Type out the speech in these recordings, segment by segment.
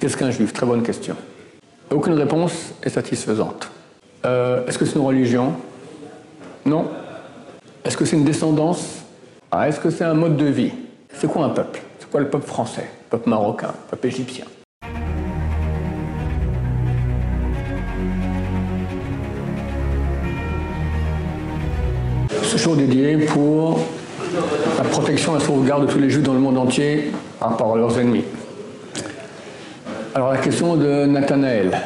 Qu'est-ce qu'un juif? Très bonne question. Aucune réponse est satisfaisante. Euh, Est-ce que c'est une religion? Non. Est-ce que c'est une descendance? Ah, Est-ce que c'est un mode de vie? C'est quoi un peuple? C'est quoi le peuple français? Le peuple marocain Le peuple égyptien Ce show dédié pour la protection et la sauvegarde de tous les juifs dans le monde entier par leurs ennemis. Alors la question de Nathanaël.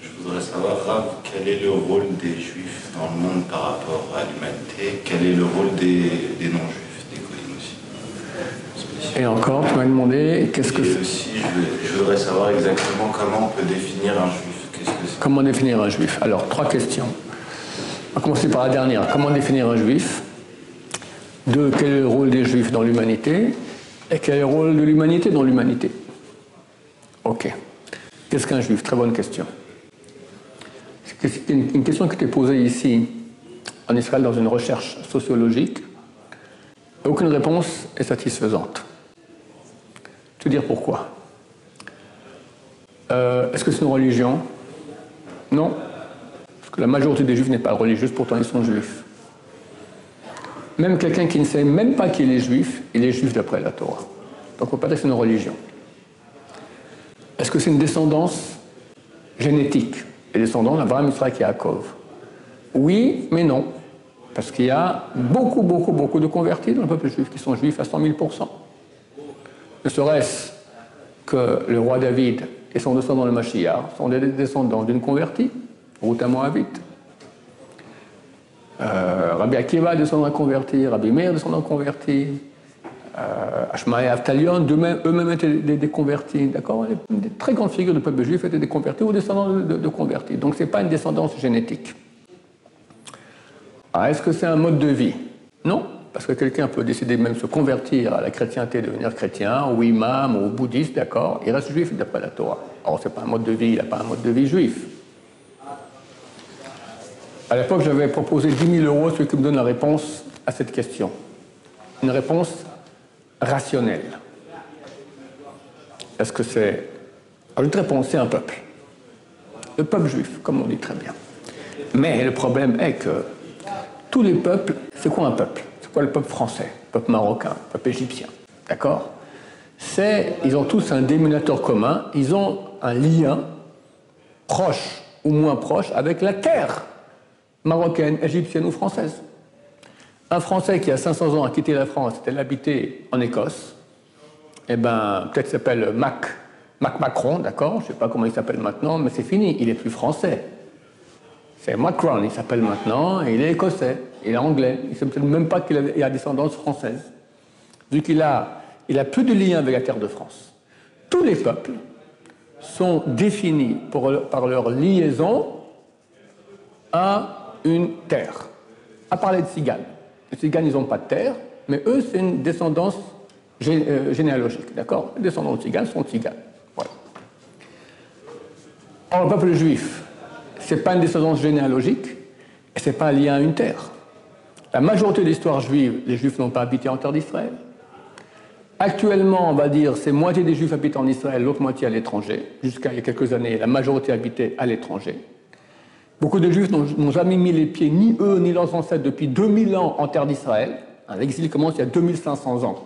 Je voudrais savoir, Rav, quel est le rôle des juifs dans le monde par rapport à l'humanité? Quel est le rôle des, des non-juifs, des goïms aussi? Et encore, tu m'as demandé qu'est-ce que Et c'est? aussi, je, je voudrais savoir exactement comment on peut définir un juif. Qu'est-ce que c'est? Comment définir un juif? Alors, trois questions. On va commencer par la dernière. Comment définir un juif? Deux, quel est le rôle des juifs dans l'humanité? Et quel est le rôle de l'humanité dans l'humanité? Ok. Qu'est-ce qu'un juif? Très bonne question. C'est une question qui était posée ici, en Israël, dans une recherche sociologique. Aucune réponse est satisfaisante. Je vais dire pourquoi? Euh, Est-ce que c'est une religion? Non. Parce que la majorité des juifs n'est pas religieuse, pourtant ils sont juifs. Même quelqu'un qui ne sait même pas qu'il est juif, il est juif d'après la Torah. Donc on peut pas dire que c'est une religion. Est-ce que c'est une descendance génétique? Les descendants d'Abraham, Israël et Yaakov Oui, mais non. Parce qu'il y a beaucoup, beaucoup, beaucoup de convertis dans le peuple juif qui sont juifs à 100 000% Ne serait-ce que le roi David et son descendant le Mashiach sont des descendants d'une convertie, Ruth Moabite. Euh, Rabbi Akiva, descendant d'un converti, Rabbi Meir, descendant converti, euh, Ashmael et d'eux-mêmes- eux-mêmes étaient des, des convertis, d'accord des, très grandes figures du peuple juif étaient des convertis ou descendants de, de- de convertis. Donc ce n'est pas une descendance génétique. Ah, Est-ce que c'est un mode de vie? Non, parce que quelqu'un peut décider de même se convertir à la chrétienté, devenir chrétien, ou imam, ou bouddhiste, d'accord Il reste juif d'après la Torah. Alors, ce n'est pas un mode de vie, il n'a pas un mode de vie juif. À l'époque, j'avais proposé 10 000 euros, celui qui me donne la réponse à cette question. Une réponse rationnelle. Est-ce que c'est. Alors, une réponse, c'est un peuple? Le peuple juif, comme on dit très bien. Mais le problème est que tous les peuples, c'est quoi un peuple? C'est quoi le peuple français, le peuple marocain, le peuple égyptien D'accord? C'est, ils ont tous un dénominateur commun, ils ont un lien proche ou moins proche avec la terre marocaine, égyptienne ou française. Un Français qui a 500 ans a quitté la France et l'habité en Écosse, eh ben, peut-être s'appelle Mac, Mac Macron, d'accord Je ne sais pas comment il s'appelle maintenant, mais c'est fini, il est plus français. C'est Macron, il s'appelle maintenant, et il est écossais, il est anglais. Il ne sait même pas qu'il a, il a descendance française. Vu qu'il a, il a plus de lien avec la terre de France. Tous les peuples sont définis par leur liaison à une terre. À parler de Tziganes. Les Tziganes, ils n'ont pas de terre, mais eux, c'est une descendance euh, généalogique, d'accord? Les descendants de Tziganes sont Tziganes. Voilà. Or, le peuple juif, ce n'est pas une descendance généalogique, et ce n'est pas lié à une terre. La majorité de l'histoire juive, les juifs n'ont pas habité en terre d'Israël. Actuellement, on va dire, c'est moitié des juifs habitent en Israël, l'autre moitié à l'étranger. Jusqu'à il y a quelques années, la majorité habitait à l'étranger. Beaucoup de juifs n'ont jamais mis les pieds, ni eux, ni leurs ancêtres, depuis 2000 ans en terre d'Israël. L'exil commence il y a 2500 ans.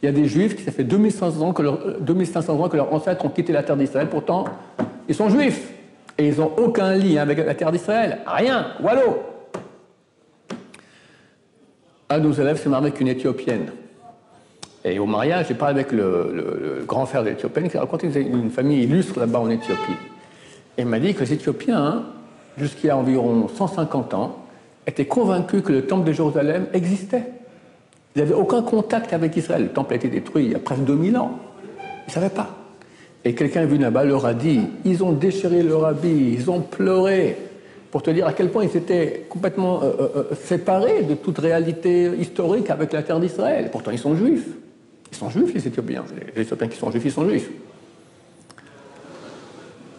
Il y a des juifs qui, ça fait 2500 ans que, euh, 2500 ans que leurs ancêtres ont quitté la terre d'Israël, pourtant, ils sont juifs. Et ils n'ont aucun lien avec la terre d'Israël. Rien. Wallo. Un de nos élèves s'est marié avec une Éthiopienne. Et au mariage, j'ai parlé avec le, grand frère de l'Éthiopienne qui racontait une famille illustre là-bas en Éthiopie. Et il m'a dit que les Éthiopiens, hein, a environ 150 ans, étaient convaincus que le temple de Jérusalem existait. Ils n'avaient aucun contact avec Israël. Le temple a été détruit il y a presque 2000 ans. Ils ne savaient pas. Et quelqu'un venu là-bas leur a dit, ils ont déchiré leur habit, ils ont pleuré, pour te dire à quel point ils étaient complètement euh, euh, euh, séparés de toute réalité historique avec la terre d'Israël. Pourtant, ils sont juifs. Ils sont juifs, les Éthiopiens. Les Éthiopiens qui sont juifs, ils sont juifs.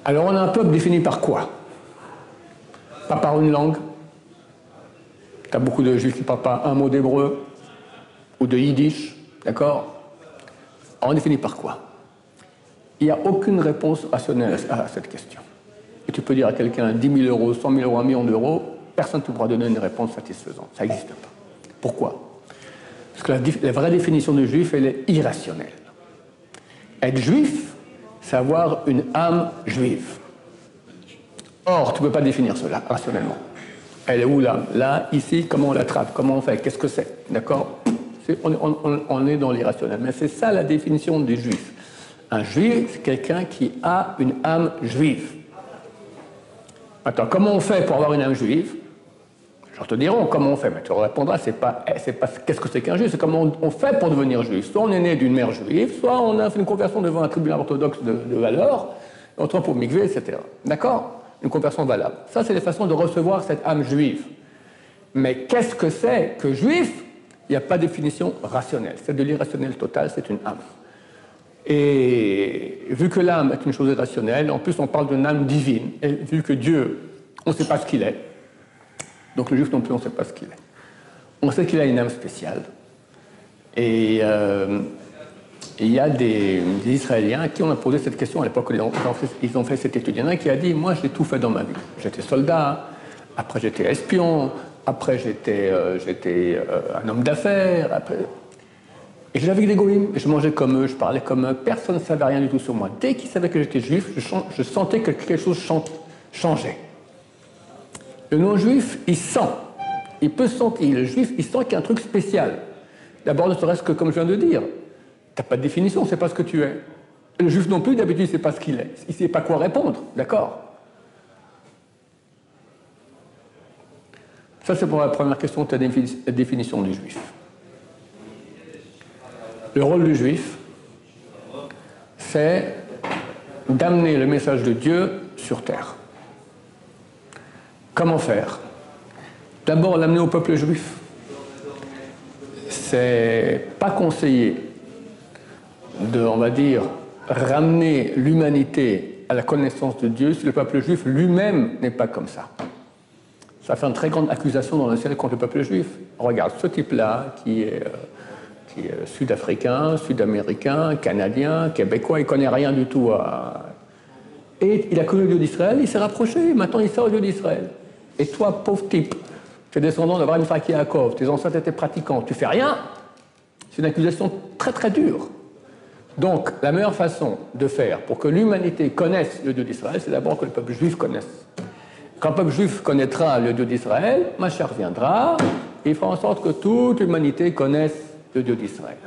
Alors, on a un peuple défini par quoi? Pas par une langue. Tu as beaucoup de juifs qui ne parlent pas un mot d'hébreu ou de yiddish, d'accord? On définit par quoi? Il n'y a aucune réponse rationnelle à cette question. Et tu peux dire à quelqu'un 10 000 euros, 100 000 euros, 1 million d'euros, personne ne pourra donner une réponse satisfaisante. Ça n'existe pas. Pourquoi? Parce que la, vraie définition du juif, elle est irrationnelle. Être juif, c'est avoir une âme juive. Or, tu ne peux pas définir cela rationnellement. Elle est où l'âme Là, ici, comment on l'attrape Comment on fait? Qu'est-ce que c'est? D'accord? On, est dans l'irrationnel. Mais c'est ça la définition du juif. Un juif, c'est quelqu'un qui a une âme juive. Attends, comment on fait pour avoir une âme juive? Je te diront comment on fait, mais tu répondras, c'est pas, c'est pas qu'est-ce que c'est qu'un juif, c'est comment on fait pour devenir juif. Soit on est né d'une mère juive, soit on a fait une conversion devant un tribunal orthodoxe de, de valeur, on pour migrer, etc. D'accord? Une conversion valable. Ça, c'est les façons de recevoir cette âme juive. Mais qu'est-ce que c'est que juif? Il n'y a pas de définition rationnelle. C'est de l'irrationnel total, c'est une âme. Et vu que l'âme est une chose irrationnelle, en plus on parle d'une âme divine, et vu que Dieu, on ne sait pas ce qu'il est, donc le juif non plus, on ne sait pas ce qu'il est. On sait qu'il a une âme spéciale. Et euh, il y a des, Israéliens qui ont posé cette question à l'époque, ils, ils, ont fait cette étude. Il y en a un qui a dit, moi j'ai tout fait dans ma vie. J'étais soldat, après j'étais espion, après j'étais euh, euh, un homme d'affaires, après et avec des goïms, je mangeais comme eux, je parlais comme eux, personne ne savait rien du tout sur moi. Dès qu'ils savaient que j'étais juif, je, sentais que quelque chose changeait. Le non-juif, il sent, il peut sentir, le juif, il sent qu'il y a un truc spécial. D'abord, ne serait-ce que, comme je viens de dire, tu n'as pas de définition, c'est pas ce que tu es. Le juif non plus, d'habitude, sait pas ce qu'il est. Il sait pas quoi répondre, d'accord Ça, c'est pour la première question ta définition du juif. Le rôle du juif, c'est d'amener le message de Dieu sur terre. Comment faire? D'abord, l'amener au peuple juif. C'est pas conseillé de, on va dire, ramener l'humanité à la connaissance de Dieu si le peuple juif lui-même n'est pas comme ça. Ça fait une très grande accusation dans le ciel contre le peuple juif. Regarde, ce type-là, qui est euh, sud-africain, sud-américain, canadien, québécois, il ne connaît rien du tout. Et il a connu le Dieu d'Israël, il s'est rapproché, maintenant il sort au Dieu d'Israël. Et toi, pauvre type, tu es descendant d'Abraham, Yaakov, tes ancêtres étaient pratiquants, tu fais rien C'est une accusation très très dure. Donc, la meilleure façon de faire pour que l'humanité connaisse le Dieu d'Israël, c'est d'abord que le peuple juif connaisse. Quand le peuple juif connaîtra le Dieu d'Israël, ma chère viendra, et fera en sorte que toute l'humanité connaisse le Dieu d'Israël.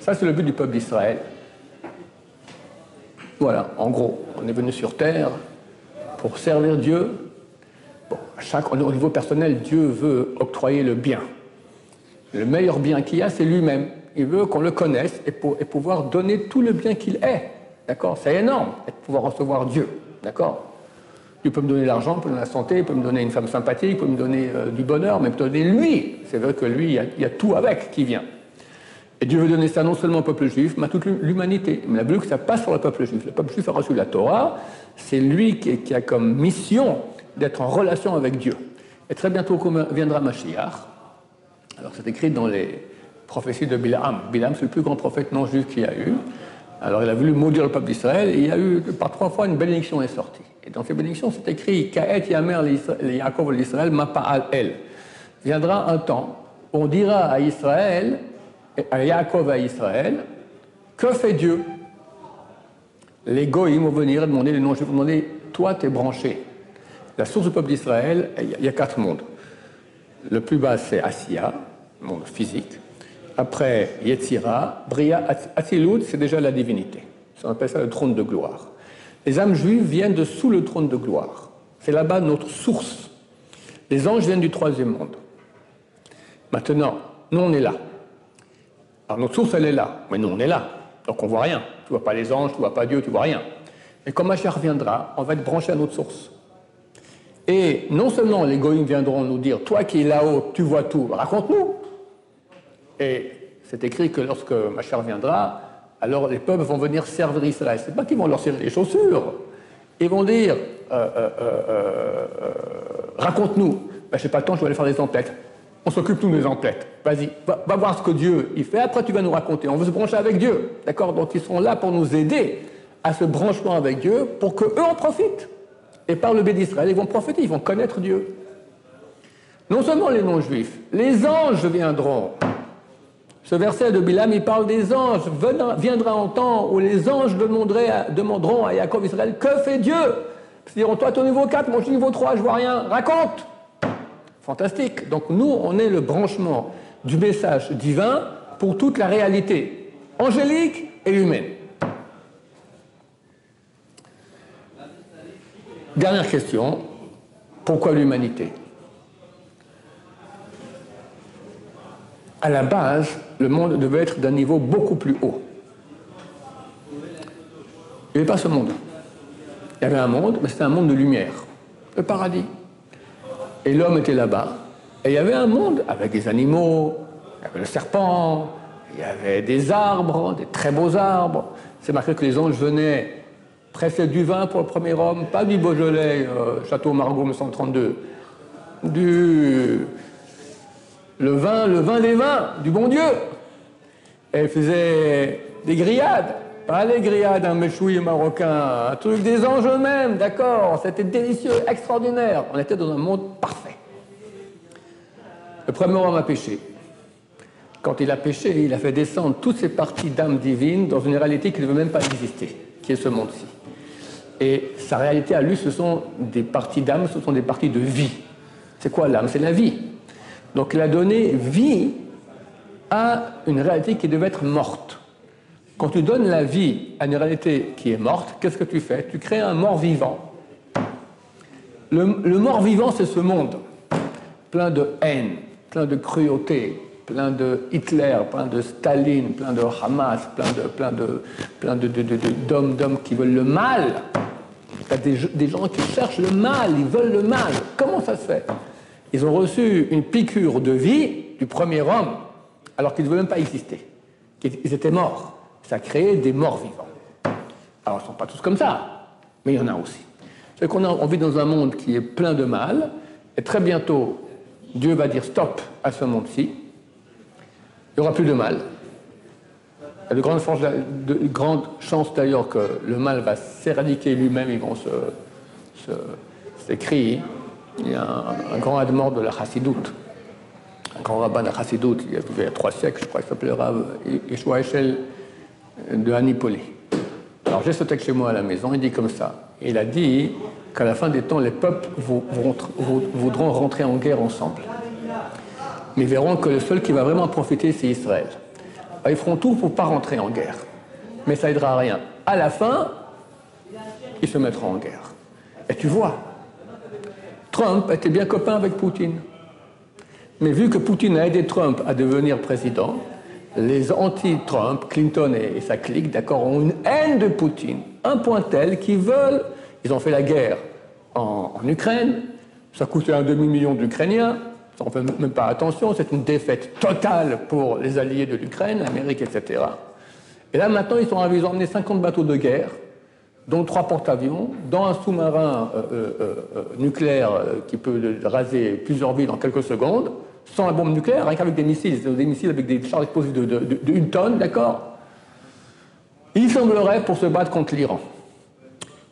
Ça, c'est le but du peuple d'Israël. Voilà, en gros, on est venu sur terre pour servir Dieu. Bon, chaque, au niveau personnel, Dieu veut octroyer le bien. Le meilleur bien qu'il y a, c'est lui-même. Il veut qu'on le connaisse et, et pouvoir donner tout le bien qu'il est. D'accord? C'est énorme de pouvoir recevoir Dieu. D'accord? Dieu peut me donner l'argent, peut me donner la santé, il peut me donner une femme sympathique, il peut me donner euh, du bonheur, mais il peut me donner lui. C'est vrai que lui, il y, a, tout avec qui vient. Et Dieu veut donner ça non seulement au peuple juif, mais à toute l'humanité. Mais la que ça passe sur le peuple juif. Le peuple juif a reçu la Torah, c'est lui qui, a comme mission d'être en relation avec Dieu. Et très bientôt viendra Mashiach. Alors c'est écrit dans les prophéties de Bilam. Bilam, c'est le plus grand prophète non juif qu'il y a eu. Alors il a voulu maudire le peuple d'Israël et il y a eu par trois fois une bénédiction est sortie. Et dans ces bénédictions, c'est écrit Ka'et Yamer Yaakov l'Israël Mapa'al El. Viendra un temps où on dira à Israël, à Yaakov à Israël, que fait Dieu? Les goïms vont venir demander, les non-juifs vont demander Toi, t'es branché. La source du peuple d'Israël, il y a quatre mondes. Le plus bas, c'est Asiya, monde physique. Après, Yetzira, Bria, Atzilut, c'est déjà la divinité. On appelle ça le trône de gloire. Les âmes juives viennent de sous le trône de gloire. C'est là-bas notre source. Les anges viennent du troisième monde. Maintenant, nous, on est là. Alors, notre source, elle est là. Mais nous, on est là. Donc, on voit rien. Tu vois pas les anges, tu vois pas Dieu, tu vois rien. Mais quand Machia reviendra, on va être branché à notre source. Et non seulement les goïms viendront nous dire, toi qui es là-haut, tu vois tout, raconte-nous. Et c'est écrit que lorsque Machia reviendra, alors les peuples vont venir servir Israël. Ce n'est pas qu'ils vont leur servir les chaussures. Ils vont dire euh, euh, euh, raconte-nous. Ben, je n'ai pas le temps, je vais aller faire des emplettes. On s'occupe tous des emplettes. Vas-y, va, voir ce que Dieu il fait. Après, tu vas nous raconter. On veut se brancher avec Dieu. D'accord? Donc, ils sont là pour nous aider à ce branchement avec Dieu pour qu'eux en profitent. Et par le biais d'Israël, ils vont profiter, ils vont connaître Dieu. Non seulement les non-juifs, les anges viendront. Ce verset de Bilam, il parle des anges. Viendra un temps où les anges demanderont à Jacob Israël Que fait Dieu? Ils diront Toi, au niveau 4, moi je suis au niveau 3, je vois rien. Raconte Fantastique. Donc nous, on est le branchement du message divin pour toute la réalité angélique et humaine. Dernière question, pourquoi l'humanité? À la base, le monde devait être d'un niveau beaucoup plus haut. Il n'y avait pas ce monde. Il y avait un monde, mais c'était un monde de lumière, le paradis. Et l'homme était là-bas. Et il y avait un monde avec des animaux, il y avait le serpent, il y avait des arbres, des très beaux arbres. C'est marqué que les anges venaient presser du vin pour le premier homme, pas du Beaujolais, euh, Château Margaux 1932, du le vin, le vin des vins, du bon Dieu. Et faisait des grillades, pas les grillades un méchoui marocain, un truc des anges eux-mêmes, d'accord, c'était délicieux, extraordinaire. On était dans un monde parfait. Le premier homme a péché. Quand il a péché, il a fait descendre toutes ces parties d'âme divine dans une réalité qui ne veut même pas exister, qui est ce monde-ci. Et sa réalité à lui, ce sont des parties d'âme, ce sont des parties de vie. C'est quoi l'âme? C'est la vie. Donc il a donné vie à une réalité qui devait être morte. Quand tu donnes la vie à une réalité qui est morte, qu'est-ce que tu fais? Tu crées un mort vivant. Le, mort vivant, c'est ce monde, plein de haine, plein de cruauté, plein de Hitler, plein de Staline, plein de Hamas, plein de plein de d'hommes qui veulent le mal. Tu as des, des gens qui cherchent le mal, ils veulent le mal. Comment ça se fait? Ils ont reçu une piqûre de vie du premier homme, alors qu'ils ne devaient même pas exister. Ils étaient morts. Ça a créé des morts vivants. Alors, ils ne sont pas tous comme ça, mais il y en a aussi. C'est qu'on on vit dans un monde qui est plein de mal, et très bientôt, Dieu va dire stop à ce monde-ci. Il n'y aura plus de mal. Il y a de grandes, chances, chances d'ailleurs que le mal va s'éradiquer lui-même, ils vont se, s'écrire. Il y a un, grand admor de la chassidoute, un grand rabbin de la chassidoute, il y a trois siècles, je crois, qu'il s'appelait Rav Yeshua Echel de Anipoli. Alors j'ai ce texte chez moi à la maison, il dit comme ça. Il a dit qu'à la fin des temps, les peuples voudront rentrer en guerre ensemble. Mais verront que le seul qui va vraiment profiter, c'est Israël. ils feront tout pour ne pas rentrer en guerre. Mais ça aidera à rien. À la fin, ils se mettront en guerre. Et tu vois, Trump était bien copain avec Poutine. Mais vu que Poutine a aidé Trump à devenir président, les anti-Trump, Clinton et, sa clique, d'accord, ont une haine de Poutine, un point tel qu'ils veulent, ils ont fait la guerre en, Ukraine, ça coûtait un demi-million d'Ukrainiens, ça ne fait même pas attention, c'est une défaite totale pour les alliés de l'Ukraine, l'Amérique, etc. Et là maintenant, ils, sont, emmené 50 bateaux de guerre dont trois porte-avions, dans un sous-marin euh, euh, euh, nucléaire qui peut raser plusieurs villes en quelques secondes, sans la bombe nucléaire, rien qu'avec des missiles, des missiles avec des charges explosives de, tonne, d'accord? Il semblerait pour se battre contre l'Iran.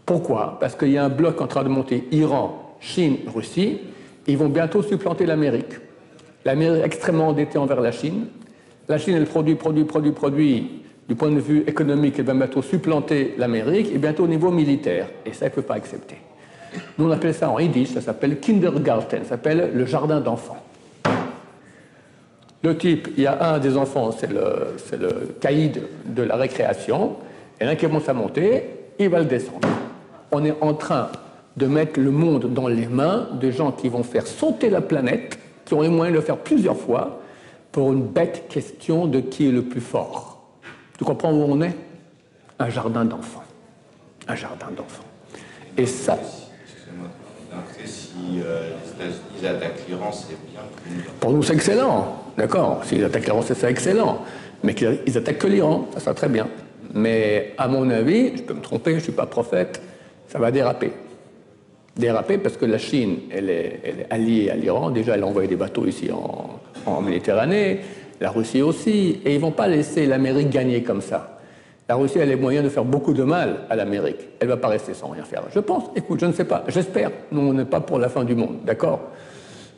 Pourquoi? Parce qu'il y a un bloc en train de monter Iran, Chine, Russie. ils vont bientôt supplanter l'Amérique. L'Amérique est extrêmement endettée envers la Chine. La Chine, elle produit, produit, produit, produit du point de vue économique, elle va bientôt supplanter l'Amérique et bientôt au niveau militaire. Et ça, elle ne peut pas accepter. Nous, on appelle ça en yiddish, ça s'appelle Kindergarten, ça s'appelle le jardin d'enfants. Le type, il y a un des enfants, c'est le, le caïd de la récréation, et l'un qui commence à monter, il va le descendre. On est en train de mettre le monde dans les mains de gens qui vont faire sauter la planète, qui ont les moyens de le faire plusieurs fois, pour une bête question de qui est le plus fort. Tu comprends où on est? Un jardin d'enfants. Un jardin d'enfants. Et ça. si euh, ils attaquent l'Iran, c'est bien pour nous. c'est excellent. D'accord. S'ils attaquent l'Iran, c'est excellent. Mais qu'ils attaquent que l'Iran, ça sera très bien. Mais à mon avis, je peux me tromper, je ne suis pas prophète, ça va déraper. Déraper parce que la Chine, elle est, alliée à l'Iran. Déjà, elle a envoyé des bateaux ici en, en Méditerranée la Russie aussi, et ils ne vont pas laisser l'Amérique gagner comme ça. La Russie a les moyens de faire beaucoup de mal à l'Amérique. Elle ne va pas rester sans rien faire. Je pense, écoute, je ne sais pas, j'espère. Nous, on n'est pas pour la fin du monde, d'accord?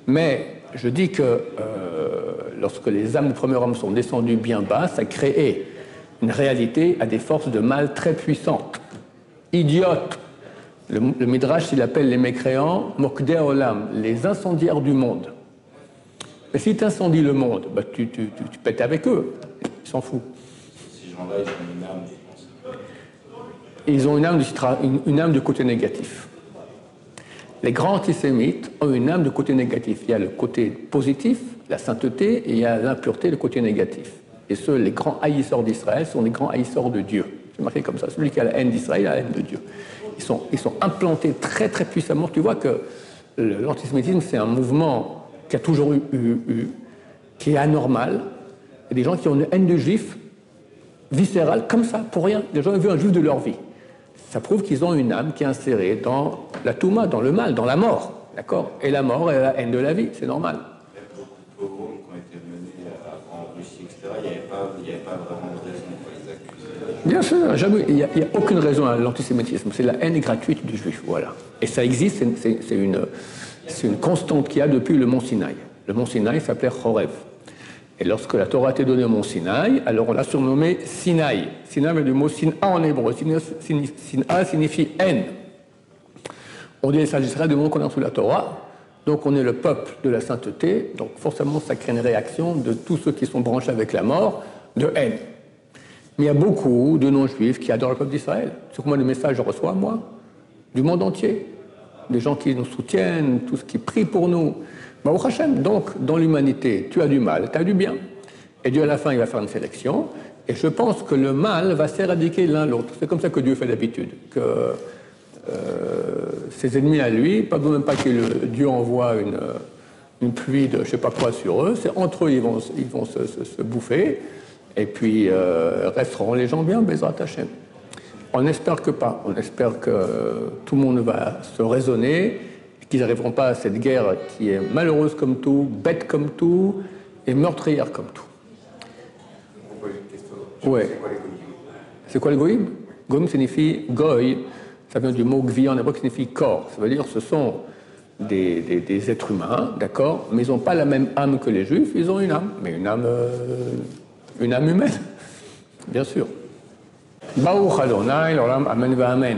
Mais je dis que euh, lorsque les âmes du premier homme sont descendues bien bas, ça crée une réalité à des forces de mal très puissantes. Idiotes. Le, Midrash, il appelle les mécréants Mokdei Olam, les incendiaires du monde. Mais si tu incendies le monde, bah, tu, tu, pètes avec eux. Ils s'en foutent. Ces gens-là, ils ont une âme, Ils ont une âme, de, une âme de côté négatif. Les grands antisémites ont une âme de côté négatif. Il y a le côté positif, la sainteté, et il y a l'impureté, le côté négatif. Et ceux, les grands haïsseurs d'Israël, sont les grands haïsseurs de Dieu. C'est marqué comme ça. Celui qui a la haine d'Israël a la haine de Dieu. Ils sont, ils sont implantés très très puissamment. Tu vois que l'antisémitisme, c'est un mouvement qui a toujours eu, eu, qui est anormal. Il y a des gens qui ont une haine de juifs viscérale, comme ça, pour rien. Des gens ont vu un juif de leur vie ça prouve qu'ils ont une âme qui est insérée dans la touma, dans le mal, dans la mort. D'accord? Et la mort est la haine de la vie, c'est normal. Les pogroms qui ont été menés en Russie, etc., il n'y avait, pas vraiment de raison pour les accuser. Bien sûr, jamais, il n'y a, aucune raison à l'antisémitisme. C'est la haine gratuite du juif, voilà. Et ça existe, c'est une, une constante qu'il y a depuis le mont Sinaï. Le mont Sinaï s'appelait Chorev. Et lorsque la Torah a été donnée au mont Sinaï, alors on l'a surnommé Sinaï. Sinaï veut du mot Sina en hébreu. Sina signifie haine. On dit d'Israël du moment qu'on est sous la Torah. Donc on est le peuple de la sainteté. Donc forcément, ça crée une réaction de tous ceux qui sont branchés avec la mort, de haine. Mais il y a beaucoup de non-juifs qui adorent le peuple d'Israël. C'est moi le message que je reçois, moi, du monde entier. Des gens qui nous soutiennent, tous qui prient pour nous. Bah, donc, dans l'humanité, tu as du mal, tu as du bien. Et Dieu, à la fin, il va faire une sélection. Et je pense que le mal va s'éradiquer l'un l'autre. C'est comme ça que Dieu fait d'habitude. Que euh, ses ennemis à lui, pas même pas que Dieu envoie une, une, pluie de je sais pas quoi sur eux, c'est entre eux ils vont, ils vont se, bouffer. Et puis euh, resteront les gens bien, Bezrat Hashem. On espère que pas. On espère que tout le monde va se raisonner qu'ils n'arriveront pas à cette guerre qui est malheureuse comme tout, bête comme tout et meurtrière comme tout. Ouais. C'est quoi le goïm? Goïm signifie goy, ça vient du mot gvi en hébreu qui signifie corps. Ça veut dire ce sont des, des, êtres humains, d'accord, mais ils n'ont pas la même âme que les juifs, ils ont une âme, mais une âme, euh, une âme humaine, bien sûr. ברוך אדוני לעולם אמן ואמן.